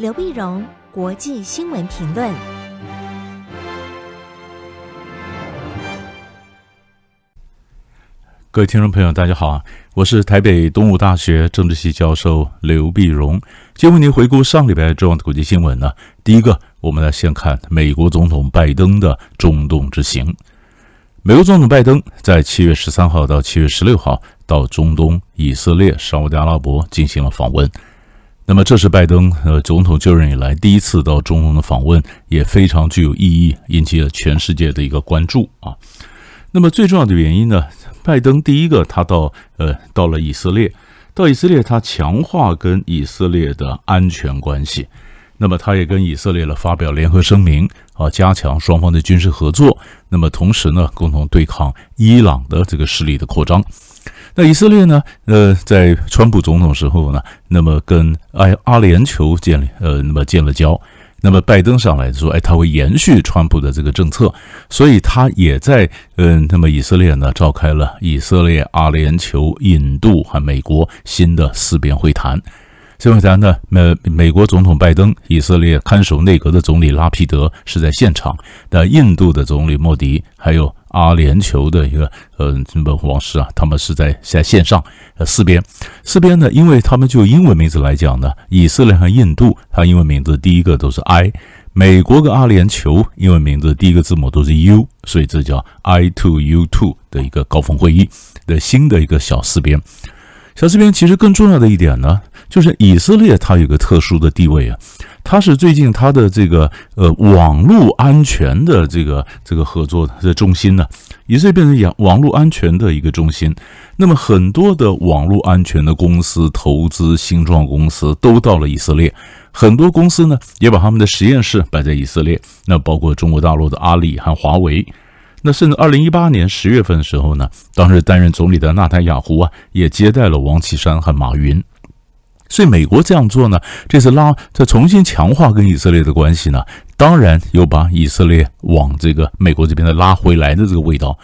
刘碧荣，国际新闻评论。各位听众朋友，大家好，我是台北东吴大学政治系教授刘碧荣。今天为您回顾上礼拜重要的国际新闻呢。第一个，我们来先看美国总统拜登的中东之行。美国总统拜登在七月十三号到七月十六号到中东、以色列、沙乌地阿拉伯进行了访问。那么，这是拜登呃总统就任以来第一次到中东的访问，也非常具有意义，引起了全世界的一个关注啊。那么，最重要的原因呢，拜登第一个他到呃到了以色列，到以色列他强化跟以色列的安全关系。那么，他也跟以色列了发表联合声明啊，加强双方的军事合作。那么，同时呢，共同对抗伊朗的这个势力的扩张。那以色列呢，呃，在川普总统时候呢，那么跟阿阿联酋建立呃，那么建了交。那么拜登上来说，哎，他会延续川普的这个政策，所以他也在嗯，那么以色列呢，召开了以色列、阿联酋、印度和美国新的四边会谈。这会谈呢，美美国总统拜登、以色列看守内阁的总理拉皮德是在现场，那印度的总理莫迪，还有阿联酋的一个呃什么王室啊，他们是在在线上。呃，四边四边呢，因为他们就英文名字来讲呢，以色列和印度，它英文名字第一个都是 I；美国跟阿联酋英文名字第一个字母都是 U，所以这叫 I two U two 的一个高峰会议的新的一个小四边。小四边其实更重要的一点呢。就是以色列，它有个特殊的地位啊，它是最近它的这个呃网络安全的这个这个合作的中心呢，以色列变成网网络安全的一个中心。那么很多的网络安全的公司、投资新创公司都到了以色列，很多公司呢也把他们的实验室摆在以色列。那包括中国大陆的阿里和华为，那甚至二零一八年十月份的时候呢，当时担任总理的纳坦雅胡啊，也接待了王岐山和马云。所以美国这样做呢，这次拉再重新强化跟以色列的关系呢，当然有把以色列往这个美国这边的拉回来的这个味道。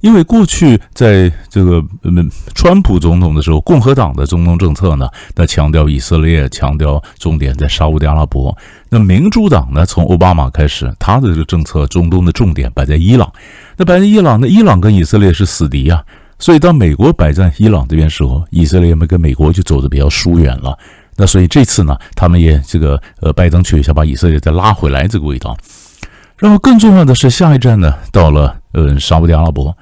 因为过去在这个嗯川普总统的时候，共和党的中东政策呢，那强调以色列，强调重点在沙乌地阿拉伯。那民主党呢，从奥巴马开始，他的这个政策中东的重点摆在伊朗。那摆在伊朗，那伊朗跟以色列是死敌啊。所以，当美国摆在伊朗这边时候，以色列们跟美国就走得比较疏远了。那所以这次呢，他们也这个呃，拜登去一下把以色列再拉回来这个味道。然后更重要的是，下一站呢，到了呃沙乌地阿拉伯。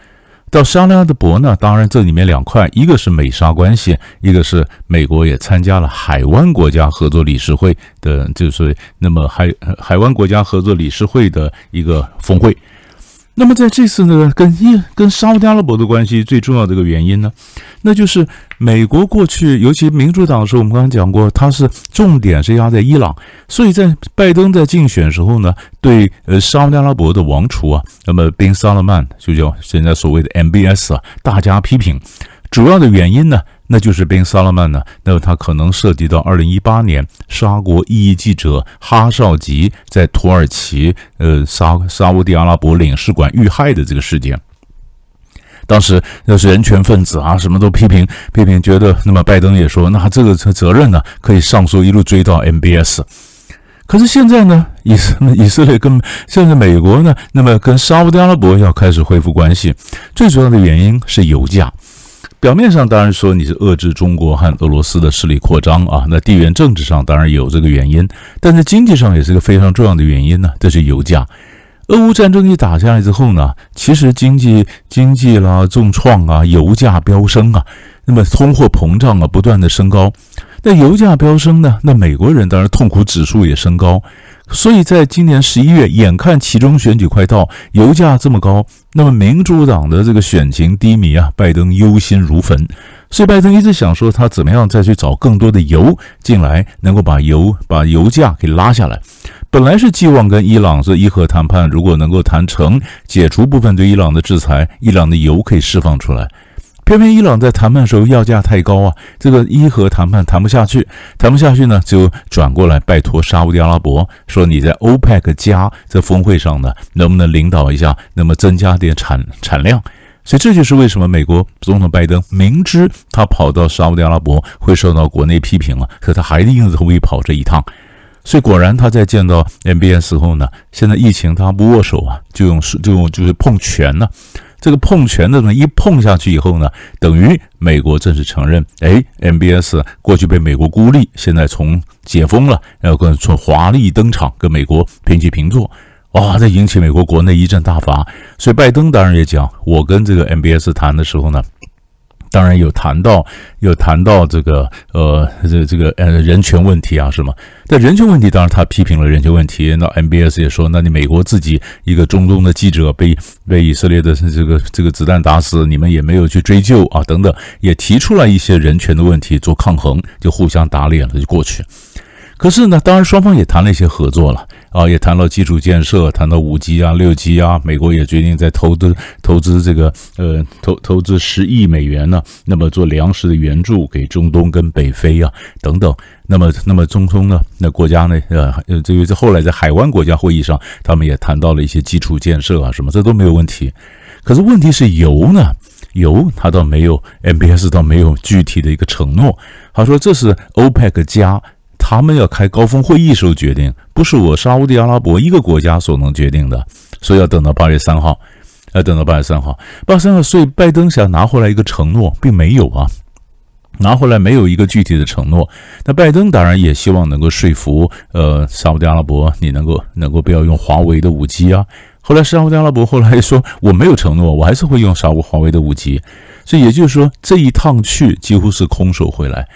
到沙乌地阿拉伯呢，当然这里面两块，一个是美沙关系，一个是美国也参加了海湾国家合作理事会的，就是那么海海湾国家合作理事会的一个峰会。那么在这次呢，跟伊跟沙乌地阿拉伯的关系最重要的一个原因呢，那就是美国过去，尤其民主党的时候，我们刚刚讲过，它是重点是压在伊朗，所以在拜登在竞选时候呢，对呃沙乌地阿拉伯的王储啊，那么宾萨勒曼就叫现在所谓的 MBS 啊，大加批评，主要的原因呢。那就是宾萨勒曼呢，那么他可能涉及到二零一八年沙国异议记者哈绍吉在土耳其呃沙沙乌地阿拉伯领事馆遇害的这个事件。当时要是人权分子啊，什么都批评批评，觉得那么拜登也说，那这个责任呢可以上诉一路追到 MBS。可是现在呢，以色以色列跟现在美国呢，那么跟沙乌地阿拉伯要开始恢复关系，最主要的原因是油价。表面上当然说你是遏制中国和俄罗斯的势力扩张啊，那地缘政治上当然有这个原因，但是经济上也是个非常重要的原因呢，这是油价。俄乌战争一打下来之后呢，其实经济经济啦重创啊，油价飙升啊，那么通货膨胀啊不断的升高，那油价飙升呢，那美国人当然痛苦指数也升高。所以在今年十一月，眼看其中选举快到，油价这么高，那么民主党的这个选情低迷啊，拜登忧心如焚。所以拜登一直想说，他怎么样再去找更多的油进来，能够把油把油价给拉下来。本来是寄望跟伊朗这伊核谈判，如果能够谈成，解除部分对伊朗的制裁，伊朗的油可以释放出来。偏偏伊朗在谈判的时候要价太高啊，这个伊核谈判谈不下去，谈不下去呢，就转过来拜托沙乌地阿拉伯，说你在欧佩克加这峰会上呢，能不能领导一下，那么增加点产产量？所以这就是为什么美国总统拜登明知他跑到沙乌地阿拉伯会受到国内批评了，可他还硬着头皮跑这一趟。所以果然他在见到 MBS 后呢，现在疫情他不握手啊，就用就用就是碰拳呢。这个碰拳的呢，一碰下去以后呢，等于美国正式承认，哎，MBS 过去被美国孤立，现在从解封了，然后跟从华丽登场，跟美国平起平坐，哇，这引起美国国内一阵大发。所以拜登当然也讲，我跟这个 MBS 谈的时候呢。当然有谈到，有谈到这个呃，这这个呃人权问题啊，是吗？但人权问题，当然他批评了人权问题。那 MBS 也说，那你美国自己一个中东的记者被被以色列的这个这个子弹打死，你们也没有去追究啊，等等，也提出了一些人权的问题做抗衡，就互相打脸了，就过去。可是呢，当然双方也谈了一些合作了啊，也谈到基础建设，谈到五 G 啊、六 G 啊，美国也决定在投资投资这个呃投投资十亿美元呢，那么做粮食的援助给中东跟北非啊等等。那么那么中东呢，那国家呢呃呃这个在后来在海湾国家会议上，他们也谈到了一些基础建设啊什么，这都没有问题。可是问题是油呢，油它倒没有，MBS 倒没有具体的一个承诺。他说这是 OPEC 加。他们要开高峰会议时候决定，不是我沙乌地阿拉伯一个国家所能决定的，所以要等到八月三号，要等到八月三号，八月三号，所以拜登想拿回来一个承诺，并没有啊，拿回来没有一个具体的承诺。那拜登当然也希望能够说服呃沙乌地阿拉伯，你能够能够不要用华为的五 G 啊。后来沙乌地阿拉伯后来说我没有承诺，我还是会用沙乌华为的五 G，所以也就是说这一趟去几乎是空手回来。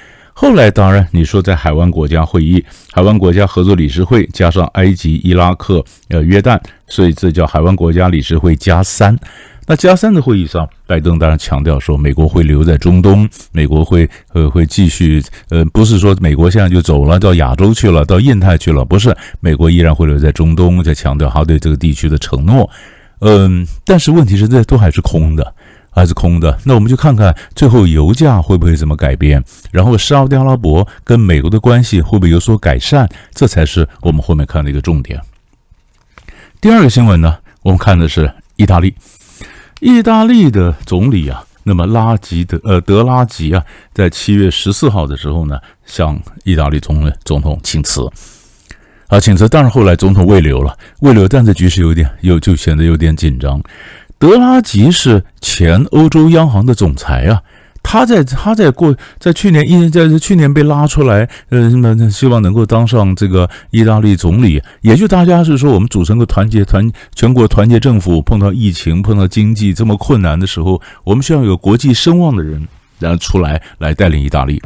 后来当然，你说在海湾国家会议、海湾国家合作理事会加上埃及、伊拉克、呃约旦，所以这叫海湾国家理事会加三。那加三的会议上，拜登当然强调说，美国会留在中东，美国会呃会继续呃，不是说美国现在就走了到亚洲去了，到印太去了，不是，美国依然会留在中东，在强调他对这个地区的承诺。嗯，但是问题是这都还是空的。还是空的，那我们就看看最后油价会不会怎么改变，然后沙乌地阿拉伯跟美国的关系会不会有所改善，这才是我们后面看的一个重点。第二个新闻呢，我们看的是意大利，意大利的总理啊，那么拉吉德呃德拉吉啊，在七月十四号的时候呢，向意大利总总统请辞啊，请辞，但是后来总统未留了，未留，但这局势有点又就显得有点紧张。德拉吉是前欧洲央行的总裁啊，他在他在过在去年一在去年被拉出来，呃，那希望能够当上这个意大利总理，也就大家是说我们组成个团结团全国团结政府，碰到疫情碰到经济这么困难的时候，我们需要有国际声望的人，然后出来来带领意大利。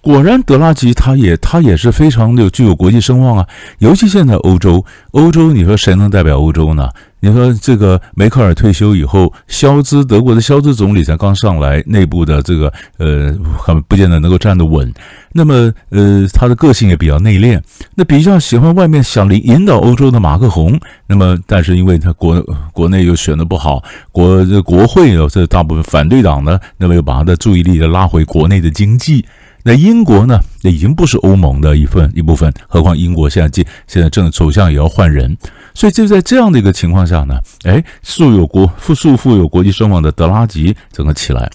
果然，德拉吉他也他也是非常有具有国际声望啊，尤其现在欧洲，欧洲你说谁能代表欧洲呢？你说这个梅克尔退休以后，肖兹德国的肖兹总理才刚上来，内部的这个呃，很不见得能够站得稳。那么呃，他的个性也比较内敛，那比较喜欢外面想领引导欧洲的马克宏。那么但是因为他国国内又选得不好，国国会有这大部分反对党呢，那么又把他的注意力拉回国内的经济。那英国呢，那已经不是欧盟的一份一部分，何况英国现在现现在正首相也要换人。所以就在这样的一个情况下呢，哎，素有国富素富有国际声望的德拉吉整个起来，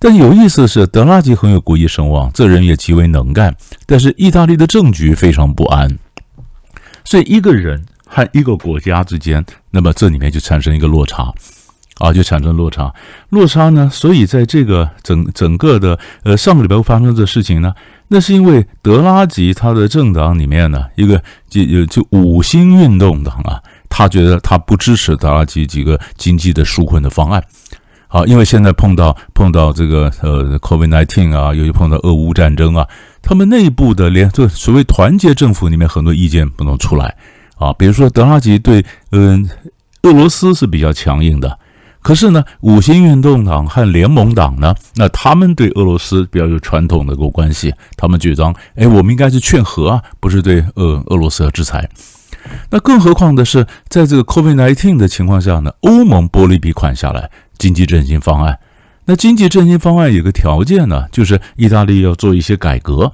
但有意思的是，德拉吉很有国际声望，这人也极为能干，但是意大利的政局非常不安，所以一个人和一个国家之间，那么这里面就产生一个落差，啊，就产生落差，落差呢，所以在这个整整个的呃上个礼拜发生的事情呢。那是因为德拉吉他的政党里面呢，一个就就就五星运动党啊，他觉得他不支持德拉吉几个经济的纾困的方案。好，因为现在碰到碰到这个呃 COVID-NINETEEN 啊，又碰到俄乌战争啊，他们内部的连这所谓团结政府里面很多意见不能出来啊。比如说德拉吉对嗯俄罗斯是比较强硬的。可是呢，五星运动党和联盟党呢，那他们对俄罗斯比较有传统的个关系，他们主张，哎，我们应该是劝和啊，不是对俄俄罗斯要制裁。那更何况的是，在这个 COVID-19 的情况下呢，欧盟拨了一笔款下来，经济振兴方案。那经济振兴方案有个条件呢，就是意大利要做一些改革。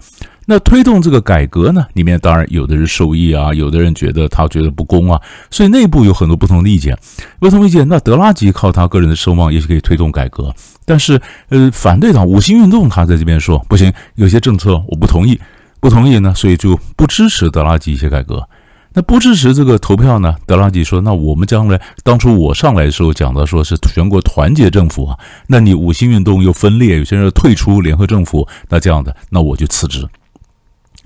那推动这个改革呢，里面当然有的人受益啊，有的人觉得他觉得不公啊，所以内部有很多不同的意见。不同意见，那德拉吉靠他个人的声望也许可以推动改革，但是呃，反对党五星运动他在这边说不行，有些政策我不同意，不同意呢，所以就不支持德拉吉一些改革。那不支持这个投票呢？德拉吉说：“那我们将来当初我上来的时候讲的说是全国团结政府啊，那你五星运动又分裂，有些人退出联合政府，那这样的，那我就辞职。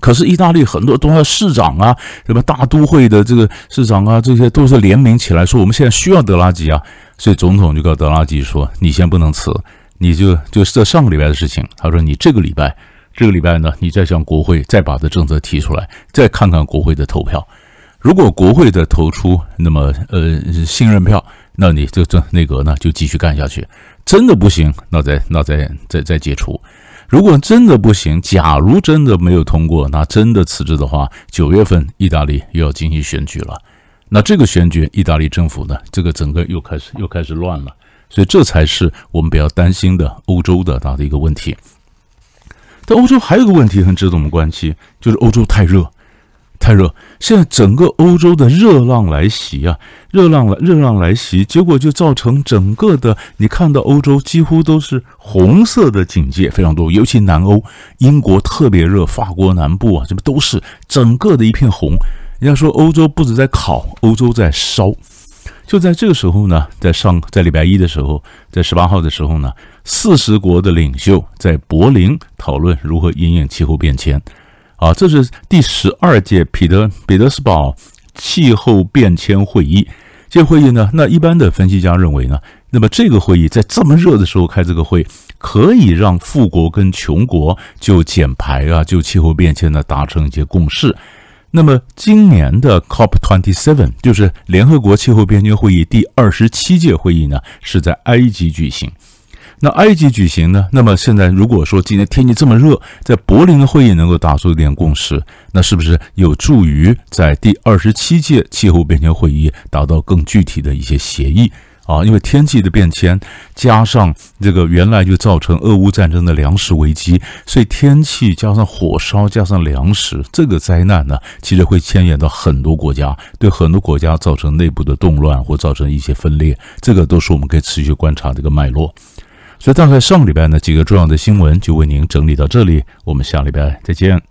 可是意大利很多都要市长啊，什么大都会的这个市长啊，这些都是联名起来说我们现在需要德拉吉啊，所以总统就告德拉吉说：你先不能辞，你就就是这上个礼拜的事情。他说你这个礼拜，这个礼拜呢，你再向国会再把这政策提出来，再看看国会的投票。”如果国会的投出那么呃信任票，那你这这内阁呢就继续干下去。真的不行，那再那再再再解除。如果真的不行，假如真的没有通过，那真的辞职的话，九月份意大利又要进行选举了。那这个选举，意大利政府呢，这个整个又开始又开始乱了。所以这才是我们比较担心的欧洲的大的一个问题。但欧洲还有个问题很值得我们关心，就是欧洲太热。太热，现在整个欧洲的热浪来袭啊，热浪来，热浪来袭，结果就造成整个的，你看到欧洲几乎都是红色的警戒，非常多，尤其南欧，英国特别热，法国南部啊，这不都是整个的一片红。人家说欧洲不止在烤，欧洲在烧。就在这个时候呢，在上在礼拜一的时候，在十八号的时候呢，四十国的领袖在柏林讨论如何因应气候变迁。啊，这是第十二届彼得彼得斯堡气候变迁会议。这会议呢，那一般的分析家认为呢，那么这个会议在这么热的时候开这个会，可以让富国跟穷国就减排啊，就气候变迁呢达成一些共识。那么今年的 COP27 就是联合国气候变迁会议第二十七届会议呢，是在埃及举行。那埃及举行呢？那么现在如果说今天天气这么热，在柏林的会议能够达出一点共识，那是不是有助于在第二十七届气候变迁会议达到更具体的一些协议啊？因为天气的变迁加上这个原来就造成俄乌战争的粮食危机，所以天气加上火烧加上粮食这个灾难呢，其实会牵连到很多国家，对很多国家造成内部的动乱或造成一些分裂，这个都是我们可以持续观察这个脉络。所以大概上礼拜呢，几个重要的新闻就为您整理到这里，我们下礼拜再见。